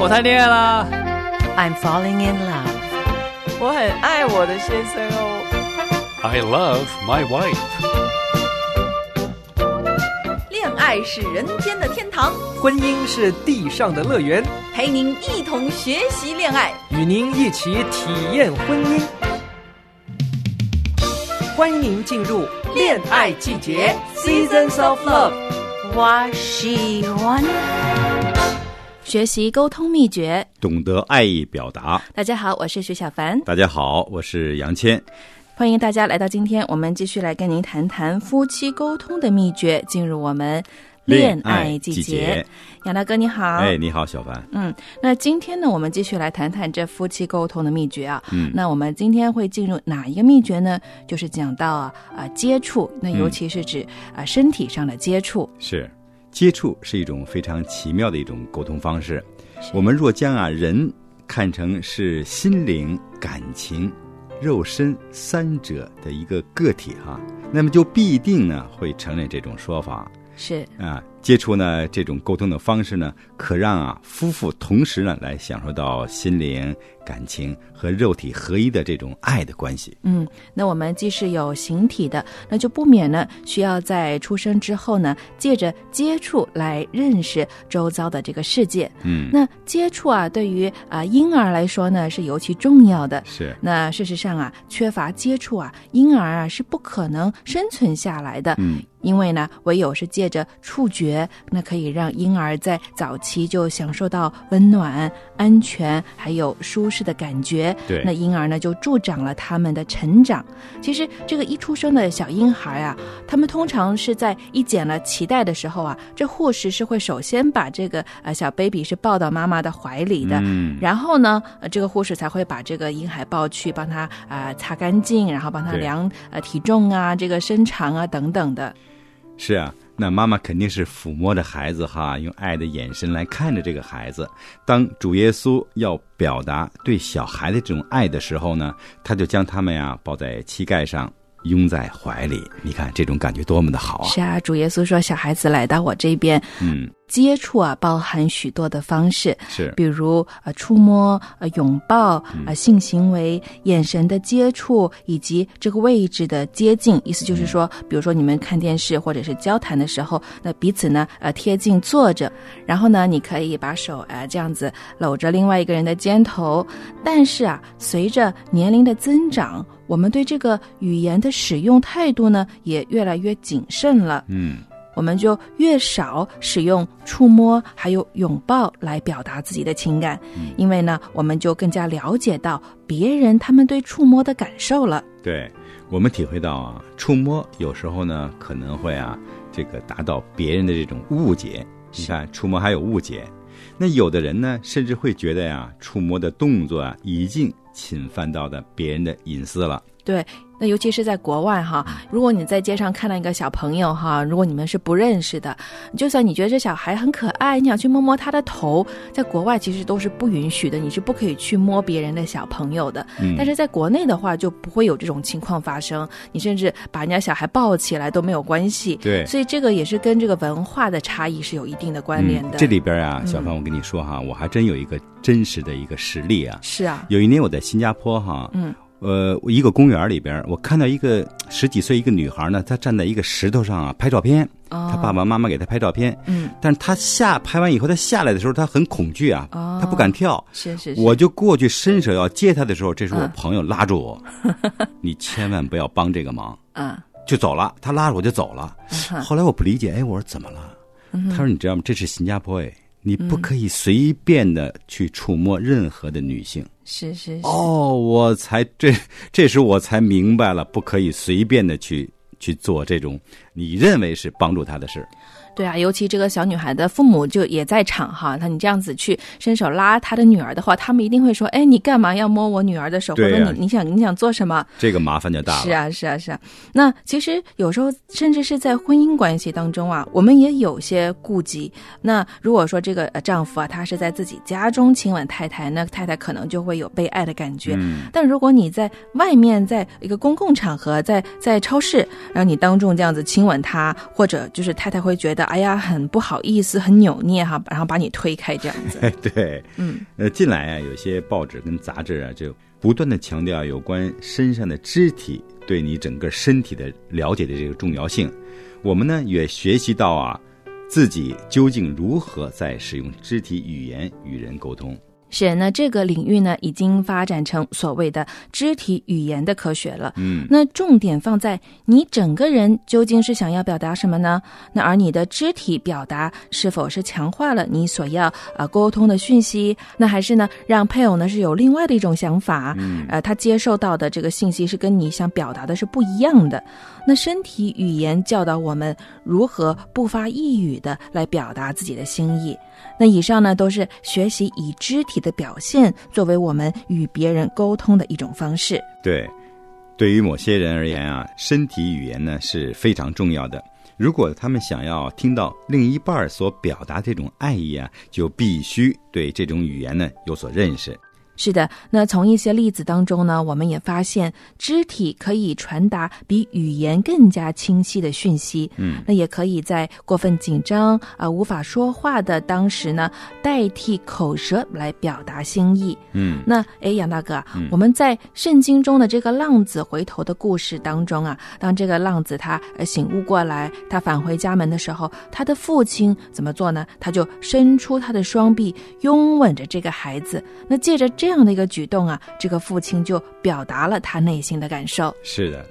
我谈恋爱啦。I'm falling in love. 我很爱我的先生哦。I love my wife. 恋爱是人间的天堂，婚姻是地上的乐园，陪您一同学习恋爱。与您一起体验婚姻。欢迎您进入恋爱季节 （Seasons of Love）。我喜欢。学习沟通秘诀。懂得爱意表达。大家好，我是徐小凡。大家好，我是杨谦。欢迎大家来到今天，我们继续来跟您谈谈夫妻沟通的秘诀，进入我们恋爱季节。季节杨大哥你好，哎，你好，小凡。嗯，那今天呢，我们继续来谈谈这夫妻沟通的秘诀啊。嗯，那我们今天会进入哪一个秘诀呢？就是讲到啊啊接触，那尤其是指啊、身体上的接触。是接触是一种非常奇妙的一种沟通方式。我们若将啊人看成是心灵、感情、肉身三者的一个个体哈，那么就必定呢会承认这种说法是啊。接触呢这种沟通的方式呢，可让啊夫妇同时呢来享受到心灵、感情和肉体合一的这种爱的关系。嗯，那我们既是有形体的，那就不免呢需要在出生之后呢，借着接触来认识周遭的这个世界。嗯，那接触啊，对于啊、婴儿来说呢是尤其重要的。是那事实上啊，缺乏接触啊，婴儿啊是不可能生存下来的。嗯。因为呢，唯有是借着触觉，那可以让婴儿在早期就享受到温暖、安全还有舒适的感觉。对那婴儿呢就助长了他们的成长。其实这个一出生的小婴孩啊，他们通常是在一剪了脐带的时候啊，这护士是会首先把这个呃小 baby 是抱到妈妈的怀里的，嗯然后呢，呃，这个护士才会把这个婴孩抱去帮他啊、呃擦干净，然后帮他量呃体重啊、这个身长啊等等的。是啊，那妈妈肯定是抚摸着孩子哈，用爱的眼神来看着这个孩子。当主耶稣要表达对小孩的这种爱的时候呢，他就将他们呀抱在膝盖上，拥在怀里。你看这种感觉多么的好啊！是啊，主耶稣说，小孩子来到我这边，嗯，接触啊，包含许多的方式，是比如呃触摸、呃拥抱、呃性行为、眼神的接触，以及这个位置的接近。意思就是说，比如说你们看电视或者是交谈的时候，那彼此呢呃贴近坐着，然后呢你可以把手呃这样子搂着另外一个人的肩头。但是啊，随着年龄的增长，我们对这个语言的使用态度呢也越来越谨慎了。嗯，我们就越少使用触摸还有拥抱来表达自己的情感，因为呢，我们就更加了解到别人他们对触摸的感受了。对，我们体会到啊，触摸有时候呢可能会啊这个达到别人的这种误解。你看，触摸还有误解。那有的人呢，甚至会觉得呀，触摸的动作啊，已经侵犯到的别人的隐私了。对，那尤其是在国外哈，如果你在街上看到一个小朋友哈，如果你们是不认识的，就算你觉得这小孩很可爱，你想去摸摸他的头，在国外其实都是不允许的，你是不可以去摸别人的小朋友的。嗯但是在国内的话，就不会有这种情况发生，你甚至把人家小孩抱起来都没有关系。对所以这个也是跟这个文化的差异是有一定的关联的。嗯这里边啊，小芳，我跟你说哈，我还真有一个真实的一个实例啊。是啊，有一年我在新加坡哈，嗯，呃，一个公园里边，我看到一个十几岁一个女孩呢，她站在一个石头上啊拍照片，哦她爸爸妈妈给她拍照片，嗯，但是她下拍完以后，她下来的时候，她很恐惧啊，哦她不敢跳。是是是，我就过去伸手要接她的时候，这时候我嗯朋友拉住我，你千万不要帮这个忙，嗯就走了。他拉着我就走了。后来我不理解，哎，我说怎么了？嗯他说你知道吗？这是新加坡哎，你不可以随便的去触摸任何的女性。是是是，哦，我才这这时我才明白了，不可以随便的去去做这种你认为是帮助他的事。对啊，尤其这个小女孩的父母就也在场哈，那你这样子去伸手拉她的女儿的话，他们一定会说：“哎，你干嘛要摸我女儿的手？或者你你想你想做什么？”这个麻烦就大了。是啊，是啊，是啊。那其实有时候甚至是在婚姻关系当中啊，我们也有些顾忌。那如果说这个呃丈夫啊，他是在自己家中亲吻太太，那太太可能就会有被爱的感觉。嗯，但如果你在外面，在一个公共场合，在在超市，然后你当众这样子亲吻她，或者就是太太会觉得哎呀很不好意思，很扭捏哈，然后把你推开这样子。哎，对，嗯，呃，近来啊，有些报纸跟杂志啊，就不断的强调有关身上的肢体对你整个身体的了解的这个重要性。我们呢也学习到啊，自己究竟如何在使用肢体语言与人沟通。是，那这个领域呢，已经发展成所谓的肢体语言的科学了。嗯，那重点放在你整个人究竟是想要表达什么呢？那而你的肢体表达是否是强化了你所要呃沟通的讯息？那还是呢，让配偶呢是有另外的一种想法？嗯，呃，他接受到的这个信息是跟你想表达的是不一样的。那身体语言教导我们如何不发一语的来表达自己的心意。那以上呢，都是学习以肢体的表现作为我们与别人沟通的一种方式。对，对于某些人而言啊，身体语言呢是非常重要的。如果他们想要听到另一半所表达这种爱意啊，就必须对这种语言呢有所认识。是的，那从一些例子当中呢，我们也发现肢体可以传达比语言更加清晰的讯息。嗯，那也可以在过分紧张啊、呃、无法说话的当时呢，代替口舌来表达心意。嗯，那哎，杨大哥，嗯我们在圣经中的这个浪子回头的故事当中啊，当这个浪子他呃醒悟过来，他返回家门的时候，他的父亲怎么做呢？他就伸出他的双臂，拥吻着这个孩子。那借着这样的一个举动啊，这个父亲就表达了他内心的感受。是的，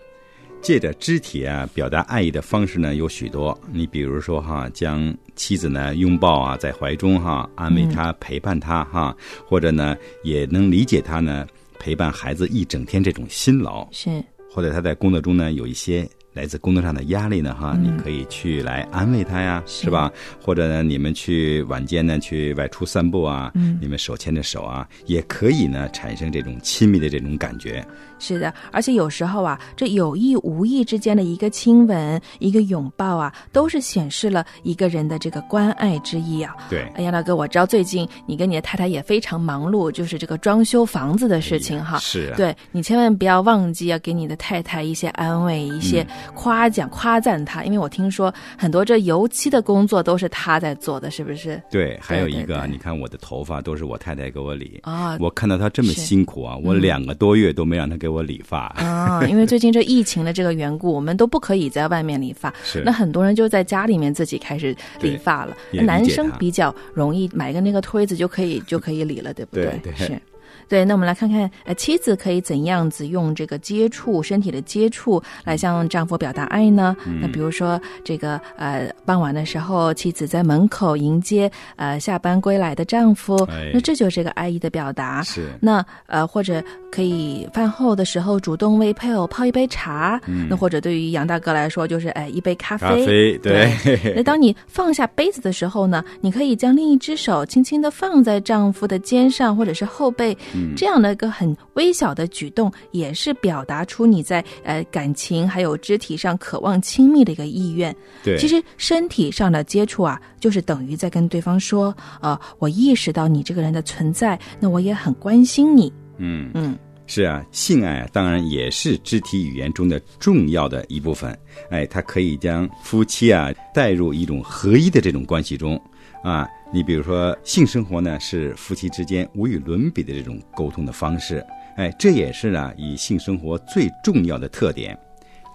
借着肢体啊表达爱意的方式呢有许多。你比如说哈，将妻子呢拥抱啊在怀中哈，安慰她、陪伴她哈，或者呢也能理解她呢陪伴孩子一整天这种辛劳，是，或者他在工作中呢有一些。来自工作上的压力呢，哈，嗯你可以去来安慰他呀，是是吧？或者呢，你们去晚间呢去外出散步啊，嗯你们手牵着手啊，也可以呢产生这种亲密的这种感觉。是的，而且有时候啊，这有意无意之间的一个亲吻、一个拥抱啊，都是显示了一个人的这个关爱之意啊。对，哎呀，大哥，我知道最近你跟你的太太也非常忙碌，就是这个装修房子的事情哈。是啊，对你千万不要忘记要给你的太太一些安慰、一些夸奖、夸赞她，因为我听说很多这油漆的工作都是她在做的，是不是？对，还有一个，对对。你看我的头发都是我太太给我理，啊我看到她这么辛苦啊，我两个多月都没让她给我理发。啊，因为最近这疫情的这个缘故，我们都不可以在外面理发，是那很多人就在家里面自己开始理发了。男生比较容易买个那个推子就可以就可以理了，对不对对是。对，那我们来看看，呃，妻子可以怎样子用这个接触身体的接触来向丈夫表达爱呢？嗯那比如说，这个呃，傍晚的时候，妻子在门口迎接呃下班归来的丈夫，哎那这就是这个爱意的表达。是，那呃，或者可以饭后的时候主动为配偶泡一杯茶，嗯那或者对于杨大哥来说，就是哎一杯咖啡。咖啡，对，那当你放下杯子的时候呢，你可以将另一只手轻轻的放在丈夫的肩上或者是后背，嗯这样的一个很微小的举动，也是表达出你在呃感情还有肢体上渴望亲密的一个意愿。对，其实身体上的接触啊，就是等于在跟对方说，呃，我意识到你这个人的存在，那我也很关心你。嗯。嗯，是啊，性爱啊，当然也是肢体语言中的重要的一部分。哎，它可以将夫妻啊带入一种合一的这种关系中。啊，你比如说，性生活呢是夫妻之间无与伦比的这种沟通的方式。哎，这也是呢以性生活最重要的特点。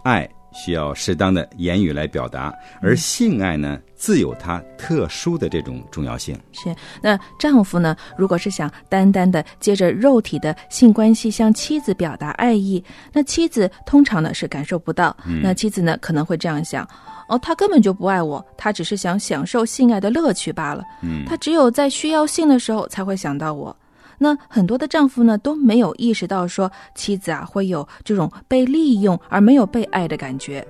爱需要适当的言语来表达，而性爱呢自有它特殊的这种重要性。是。那丈夫呢，如果是想单单的借着肉体的性关系向妻子表达爱意，那妻子通常呢是感受不到。那妻子呢可能会这样想。哦，他根本就不爱我，他只是想享受性爱的乐趣罢了。嗯，他只有在需要性的时候才会想到我。那很多的丈夫呢都没有意识到说妻子啊会有这种被利用而没有被爱的感觉。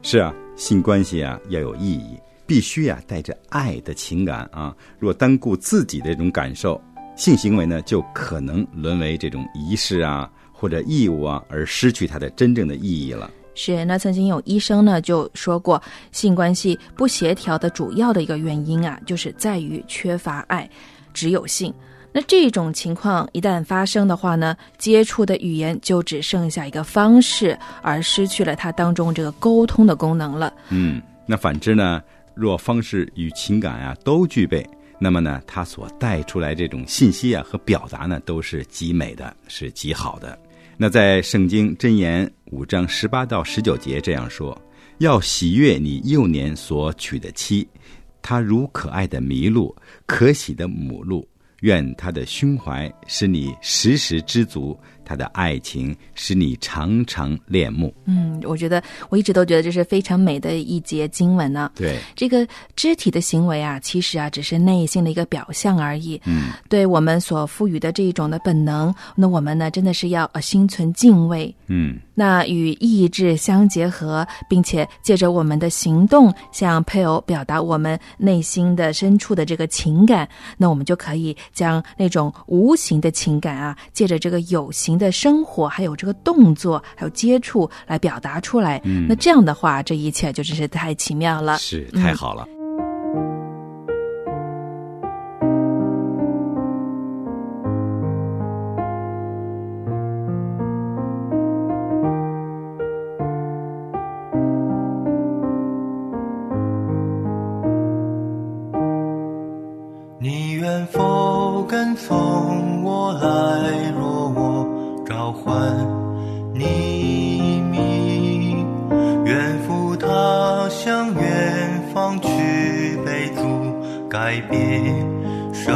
是啊，性关系啊要有意义，必须啊带着爱的情感啊。若单顾自己的这种感受，性行为呢就可能沦为这种仪式啊或者义务啊，而失去它的真正的意义了。是，那曾经有医生呢就说过，性关系不协调的主要的一个原因啊，就是在于缺乏爱，只有性。那这种情况一旦发生的话呢，接触的语言就只剩下一个方式，而失去了它当中这个沟通的功能了。嗯，那反之呢，若方式与情感啊都具备，那么呢，它所带出来这种信息啊和表达呢，都是极美的，是极好的。那在圣经箴言五章十八到十九节这样说：要喜悦你幼年所娶的妻，她如可爱的麋鹿，可喜的母鹿。愿她的胸怀使你时时知足，他的爱情使你常常恋慕。嗯，我觉得我一直都觉得这是非常美的一节经文呢。对，这个肢体的行为啊，其实啊只是内心的一个表象而已。嗯，对我们所赋予的这一种的本能，那我们呢真的是要呃心存敬畏。嗯，那与意志相结合，并且借着我们的行动向配偶表达我们内心的深处的这个情感，那我们就可以将那种无形的情感啊，借着这个有形的生活，还有这个动作，还有接触来表达出来。嗯那这样的话，这一切就真是太奇妙了。是太好了。你送我来？若我召唤你名，愿赴他乡远方去被主改变生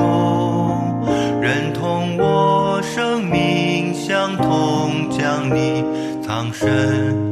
善功，认同我生命相同，将你藏身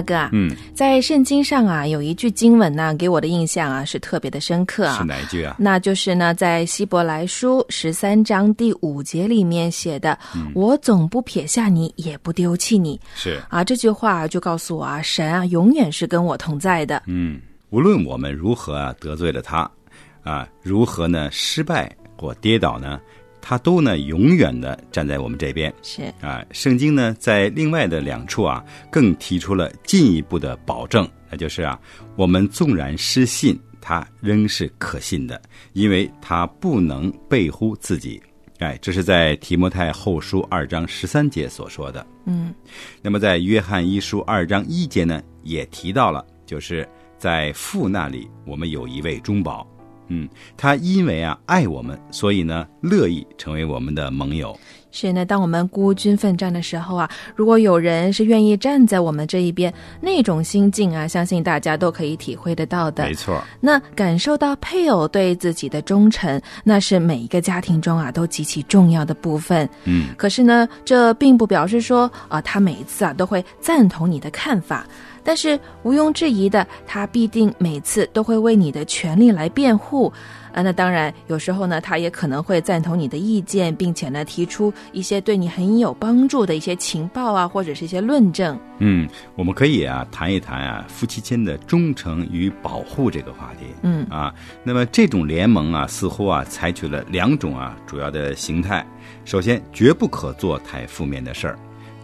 大哥啊，嗯，在圣经上啊，有一句经文呢，给我的印象啊是特别的深刻啊。是哪一句啊？那就是呢，在希伯来书十三章第五节里面写的：“我总不撇下你，也不丢弃你。是”啊，这句话就告诉我啊，神啊，永远是跟我同在的。嗯，无论我们如何啊得罪了他，啊，如何呢失败或跌倒呢，他都呢永远的站在我们这边。是啊，圣经呢在另外的两处啊，更提出了进一步的保证，那就是啊，我们纵然失信，他仍是可信的，因为他不能背乎自己。哎，这是在提摩太后书二章十三节所说的。嗯，那么在约翰一书二章一节呢，也提到了，就是在父那里，我们有一位中保。嗯，他因为啊爱我们，所以呢乐意成为我们的盟友。是呢。当我们孤军奋战的时候啊，如果有人是愿意站在我们这一边，那种心境啊，相信大家都可以体会得到的没。错，那感受到配偶对自己的忠诚，那是每一个家庭中啊都极其重要的部分。嗯，可是呢，这并不表示说啊，他每一次啊都会赞同你的看法。但是毋庸置疑的，他必定每次都会为你的权利来辩护。啊，那当然，有时候呢，他也可能会赞同你的意见，并且呢，提出一些对你很有帮助的一些情报啊，或者是一些论证。嗯，我们可以啊谈一谈啊夫妻间的忠诚与保护这个话题。嗯啊，那么这种联盟啊，似乎啊采取了两种啊主要的形态。首先，绝不可做太负面的事儿，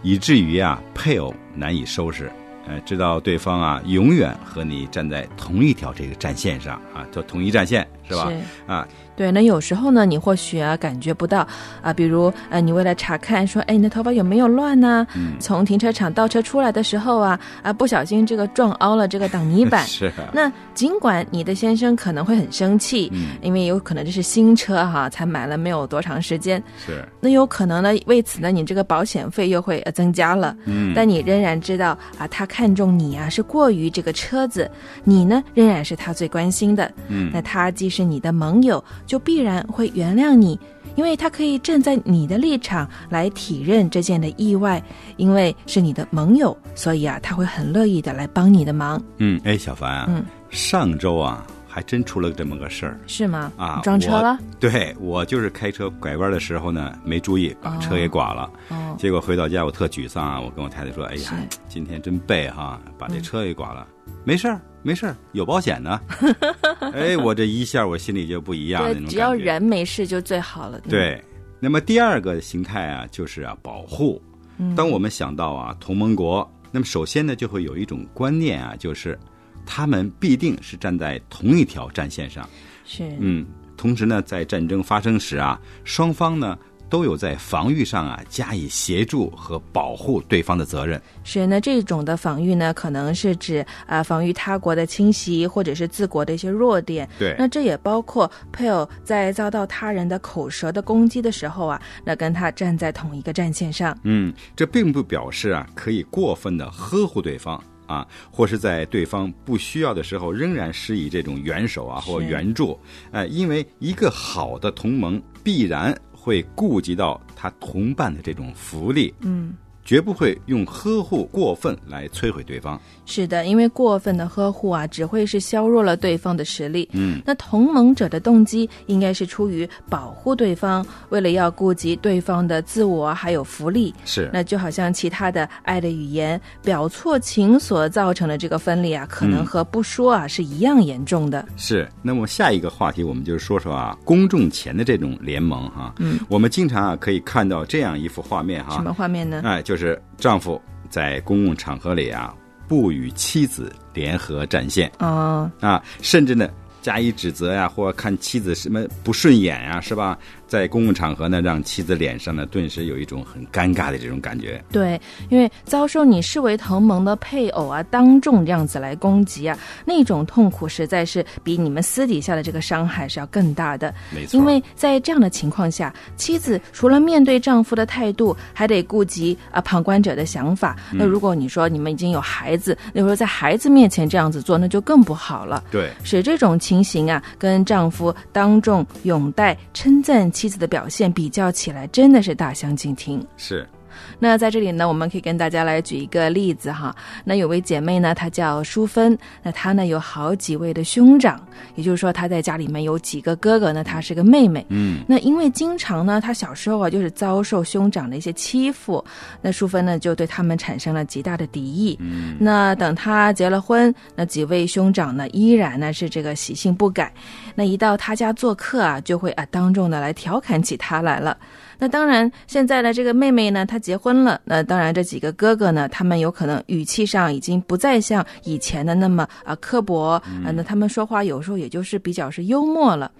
以至于啊配偶难以收拾。呃，知道对方啊永远和你站在同一条这个战线上啊，就统一战线是吧？啊，对，那有时候呢，你或许啊感觉不到啊，比如呃，你为了查看说，哎，你的头发有没有乱呢、嗯从停车场倒车出来的时候啊，啊，不小心这个撞凹了这个挡泥板。是啊，那尽管你的先生可能会很生气，嗯因为有可能这是新车哈，才买了没有多长时间，是，那有可能呢，为此呢，你这个保险费又会呃增加了。嗯，但你仍然知道啊，他看中你啊是过于这个车子，你呢仍然是他最关心的。嗯那他既是你的盟友，就必然会原谅你，因为他可以站在你的立场来体认这件的意外，因为是你的盟友，所以啊，他会很乐意的来帮你的忙，嗯，哎，小凡啊，嗯上周啊还真出了这么个事儿。是吗？啊你撞车了？对我就是开车拐弯的时候呢，没注意把车给剐了。哦，结果回到家我特沮丧啊，我跟我太太说：“哎呀今天真背哈，把这车给剐了。没事儿，没事儿，有保险呢。哎，我这一下我心里就不一样了。只要人没事就最好了。对，那么第二个形态啊，就是啊保护。嗯当我们想到啊同盟国，那么首先呢就会有一种观念啊，就是他们必定是站在同一条战线上。是，嗯，同时呢，在战争发生时啊，双方呢都有在防御上啊加以协助和保护对方的责任。是那这种的防御呢，可能是指啊、防御他国的侵袭，或者是自国的一些弱点。对那这也包括配偶在遭到他人的口舌的攻击的时候啊，那跟他站在同一个战线上。嗯，这并不表示啊可以过分的呵护对方啊，或是在对方不需要的时候仍然施以这种援手啊或援助。哎、因为一个好的同盟必然会顾及到他同伴的这种福利，嗯，绝不会用呵护过分来摧毁对方。是的，因为过分的呵护啊，只会是削弱了对方的实力。嗯，那同盟者的动机应该是出于保护对方，为了要顾及对方的自我还有福利。是。那就好像其他的爱的语言表错情所造成的这个分裂啊，可能嗯和不说啊是一样严重的。是，那么下一个话题，我们就是说说啊，公众前的这种联盟哈。嗯，我们经常啊可以看到这样一幅画面哈。什么画面呢？哎，就是丈夫在公共场合里啊，不与妻子联合战线哦，啊，甚至呢加以指责呀，或看妻子什么不顺眼呀，是吧？在公共场合呢，让妻子脸上呢顿时有一种很尴尬的这种感觉。对，因为遭受你视为同盟的配偶啊，当众这样子来攻击啊，那种痛苦实在是比你们私底下的这个伤害是要更大的。没错，因为在这样的情况下，妻子除了面对丈夫的态度，还得顾及啊旁观者的想法。那如果你说你们已经有孩子，那时候在孩子面前这样子做，那就更不好了。对，使这种情形啊，跟丈夫当众拥戴、称赞妻妻子的表现比较起来，真的是大相径庭。是。那在这里呢，我们可以跟大家来举一个例子哈。那有位姐妹呢，她叫淑芬，那她呢有好几位的兄长，也就是说她在家里面有几个哥哥呢，她是个妹妹。嗯，那因为经常呢，她小时候啊就是遭受兄长的一些欺负，那淑芬呢就对他们产生了极大的敌意。嗯，那等她结了婚，那几位兄长呢依然呢是这个习性不改，那一到她家做客啊，就会啊当众的来调侃起她来了。那当然，现在的，这个妹妹呢，她结婚了。那当然，这几个哥哥呢，他们有可能语气上已经不再像以前的那么啊刻薄啊、那他们说话有时候也就是比较是幽默了。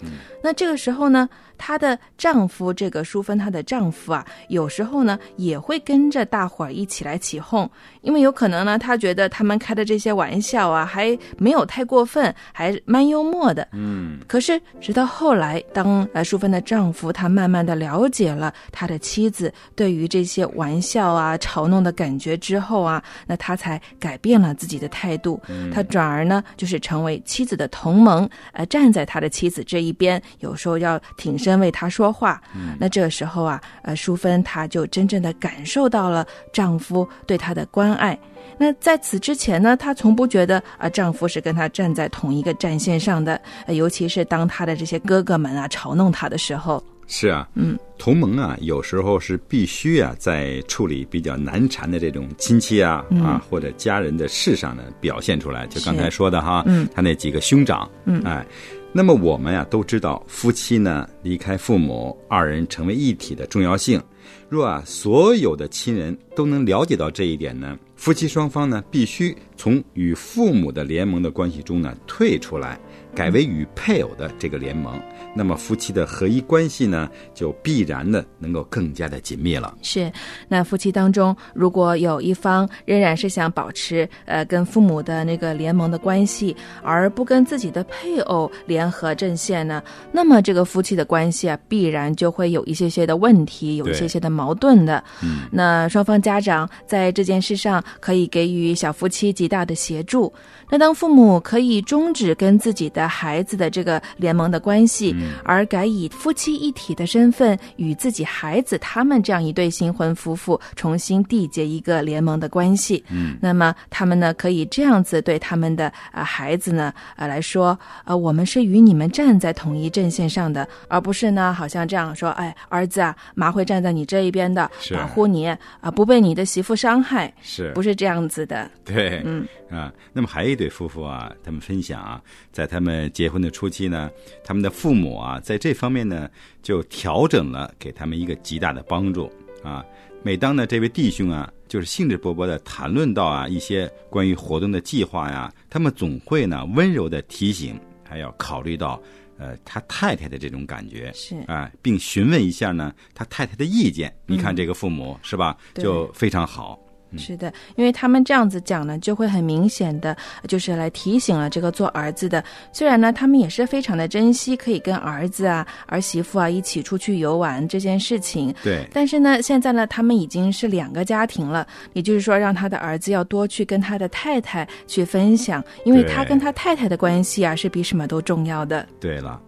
那这个时候呢，她的丈夫这个淑芬，她的丈夫啊，有时候呢也会跟着大伙儿一起来起哄，因为有可能呢，他觉得他们开的这些玩笑啊，还没有太过分，还蛮幽默的。嗯，可是直到后来，当呃淑芬的丈夫他慢慢的了解了他的妻子对于这些玩笑啊、嘲弄的感觉之后啊，那他才改变了自己的态度。他转而呢，就是成为妻子的同盟，呃，站在他的妻子这一边，有时候要挺身为他说话。那这个时候啊，呃，淑芬她就真正的感受到了丈夫对她的关爱。那在此之前呢，她从不觉得啊，丈夫是跟她站在同一个战线上的，呃尤其是当她的这些哥哥们啊嘲弄她的时候。是啊，嗯，同盟啊，有时候是必须啊，在处理比较难缠的这种亲戚啊、嗯啊或者家人的事上呢，表现出来。就刚才说的哈，嗯他那几个兄长，嗯哎，那么我们呀、都知道，夫妻呢离开父母，二人成为一体的重要性。若啊，所有的亲人都能了解到这一点呢，夫妻双方呢必须从与父母的联盟的关系中呢退出来，改为与配偶的这个联盟。那么夫妻的合一关系呢，就必然的能够更加的紧密了。是，那夫妻当中如果有一方仍然是想保持呃跟父母的那个联盟的关系，而不跟自己的配偶联合阵线呢，那么这个夫妻的关系啊，必然就会有一些些的问题，有一些些的矛盾的。嗯，那双方家长在这件事上可以给予小夫妻极大的协助。那当父母可以终止跟自己的孩子的这个联盟的关系，而改以夫妻一体的身份与自己孩子他们这样一对新婚夫妇重新缔结一个联盟的关系。嗯，那么他们呢可以这样子对他们的啊、呃孩子呢呃来说，呃我们是与你们站在统一阵线上的，而不是呢好像这样说，哎儿子啊，妈会站在你这一边的，保护你啊、不被你的媳妇伤害，是。不是这样子的？对，嗯。啊，那么还有一对夫妇啊，他们分享啊，在他们结婚的初期呢，他们的父母啊，在这方面呢，就调整了，给他们一个极大的帮助啊。每当呢，这位弟兄啊，就是兴致勃勃的谈论到啊一些关于活动的计划呀，他们总会呢温柔的提醒，还要考虑到呃他太太的这种感觉，是啊，并询问一下呢他太太的意见。你看这个父母、是吧，就非常好。是的，因为他们这样子讲呢，就会很明显的，就是来提醒了这个做儿子的。虽然呢，他们也是非常的珍惜可以跟儿子啊、儿媳妇啊一起出去游玩这件事情，对，但是呢，现在呢，他们已经是两个家庭了，也就是说，让他的儿子要多去跟他的太太去分享，因为他跟他太太的关系啊，是比什么都重要的。对了，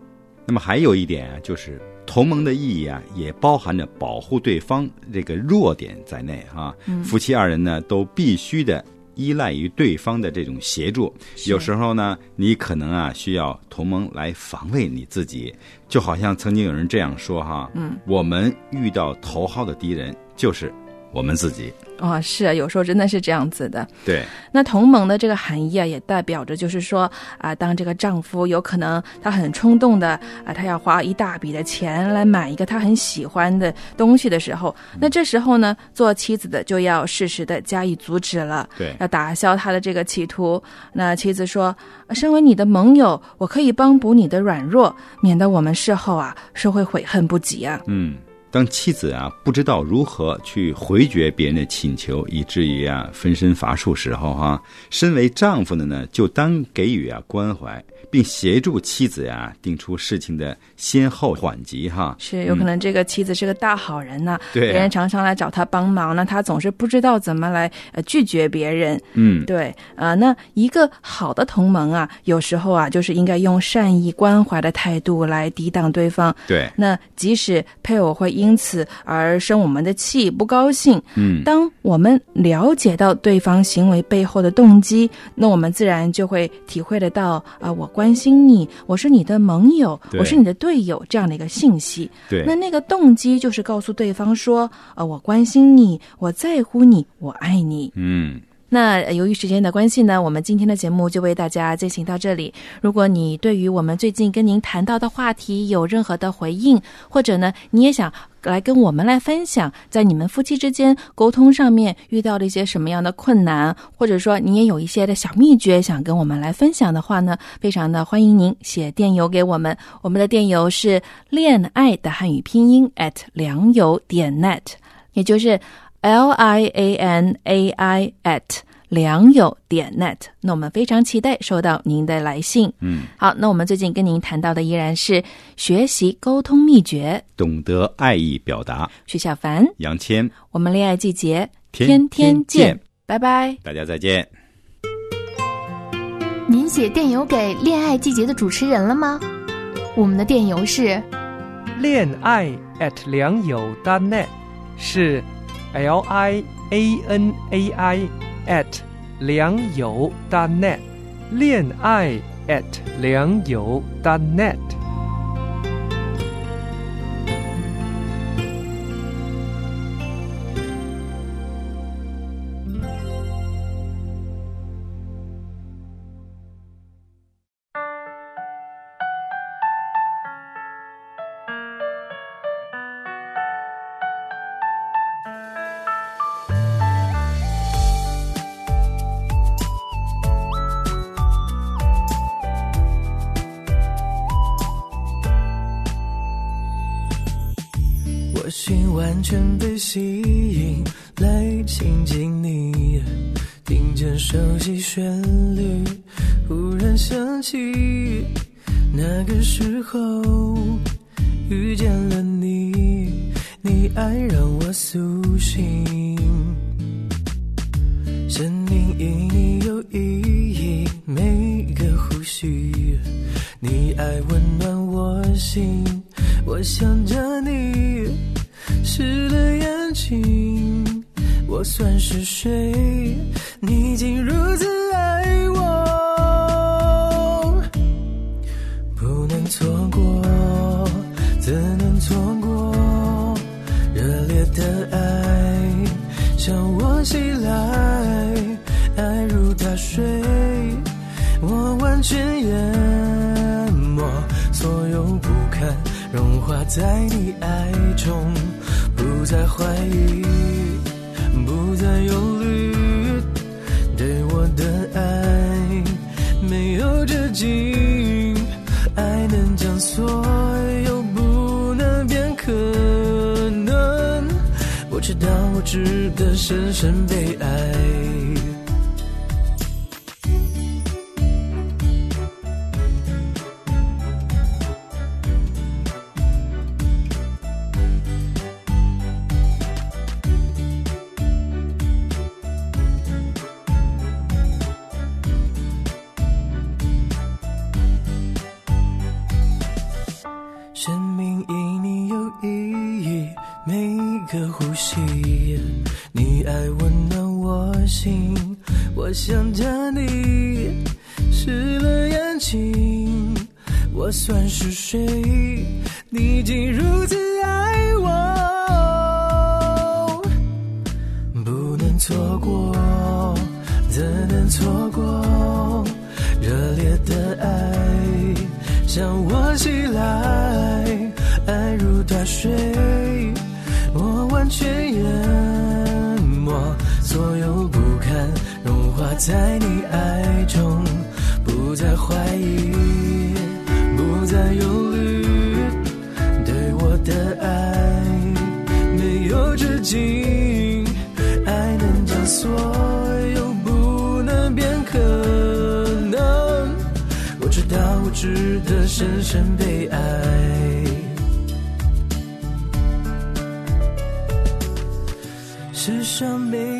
那么还有一点啊，就是同盟的意义啊，也包含着保护对方这个弱点在内哈、夫妻二人呢，都必须的依赖于对方的这种协助。有时候呢，你可能啊需要同盟来防卫你自己，就好像曾经有人这样说哈，嗯，我们遇到头号的敌人就是我们自己。哦，是啊，有时候真的是这样子的。对，那同盟的这个含义啊，也代表着就是说啊，当这个丈夫有可能他很冲动的啊，他要花一大笔的钱来买一个他很喜欢的东西的时候，那这时候呢，做妻子的就要适时的加以阻止了，对要打消他的这个企图。那妻子说，啊身为你的盟友，我可以帮补你的软弱，免得我们事后啊是会悔恨不及啊。嗯，当妻子啊不知道如何去回绝别人的请求，以至于啊分身乏术时候哈、身为丈夫的呢，就当给予啊关怀，并协助妻子呀、定出事情的先后缓急哈。是有可能这个妻子是个大好人呐、对啊别人常常来找他帮忙，那他总是不知道怎么来呃拒绝别人。嗯，对，呃，那一个好的同盟啊，有时候啊，就是应该用善意关怀的态度来抵挡对方。对，那即使配偶会因此而生我们的气，不高兴。嗯，当我们了解到对方行为背后的动机，那我们自然就会体会得到啊、我关心你，我是你的盟友，我是你的队友这样的一个信息。对，那那个动机就是告诉对方说，呃，我关心你，我在乎你，我爱你。嗯，那由于时间的关系呢，我们今天的节目就为大家进行到这里。如果你对于我们最近跟您谈到的话题有任何的回应，或者呢，你也想来跟我们来分享，在你们夫妻之间沟通上面遇到了一些什么样的困难，或者说你也有一些的小秘诀想跟我们来分享的话呢，非常的欢迎您写电邮给我们。我们的电邮是恋爱的汉语拼音 at 良友点 net，也就是 L I A N A I at 良友点 net。那我们非常期待收到您的来信。嗯，好，那我们最近跟您谈到的依然是学习沟通秘诀。懂得爱意表达，徐小凡，杨谦，我们恋爱季节天天见，见拜拜。大家再见。您写电邮给《恋爱季节》的主持人了吗？我们的电邮是恋爱 at 良友 .net 是 L I A N A I at 良友 .net，恋爱 at 良友 .net。 旋律，忽然想起那个时候遇见了你，你爱让我苏醒，生命因你有意义，每个呼吸，你爱温暖我心，我想着你。湿了眼睛，我算是谁？你竟如此爱我，不能错过，怎能错过？热烈的爱向我袭来，爱如大水，我完全淹没，所有不堪融化在你爱中。不再怀疑，值得深深被爱。你竟如此爱我，不能错过，怎能错过？热烈的爱向我袭来，爱如大水，我完全淹没，所有不堪融化在你爱中，不再怀疑，不再犹有止境，爱能将所有不能变可能。我知道我值得深深被爱。世上没。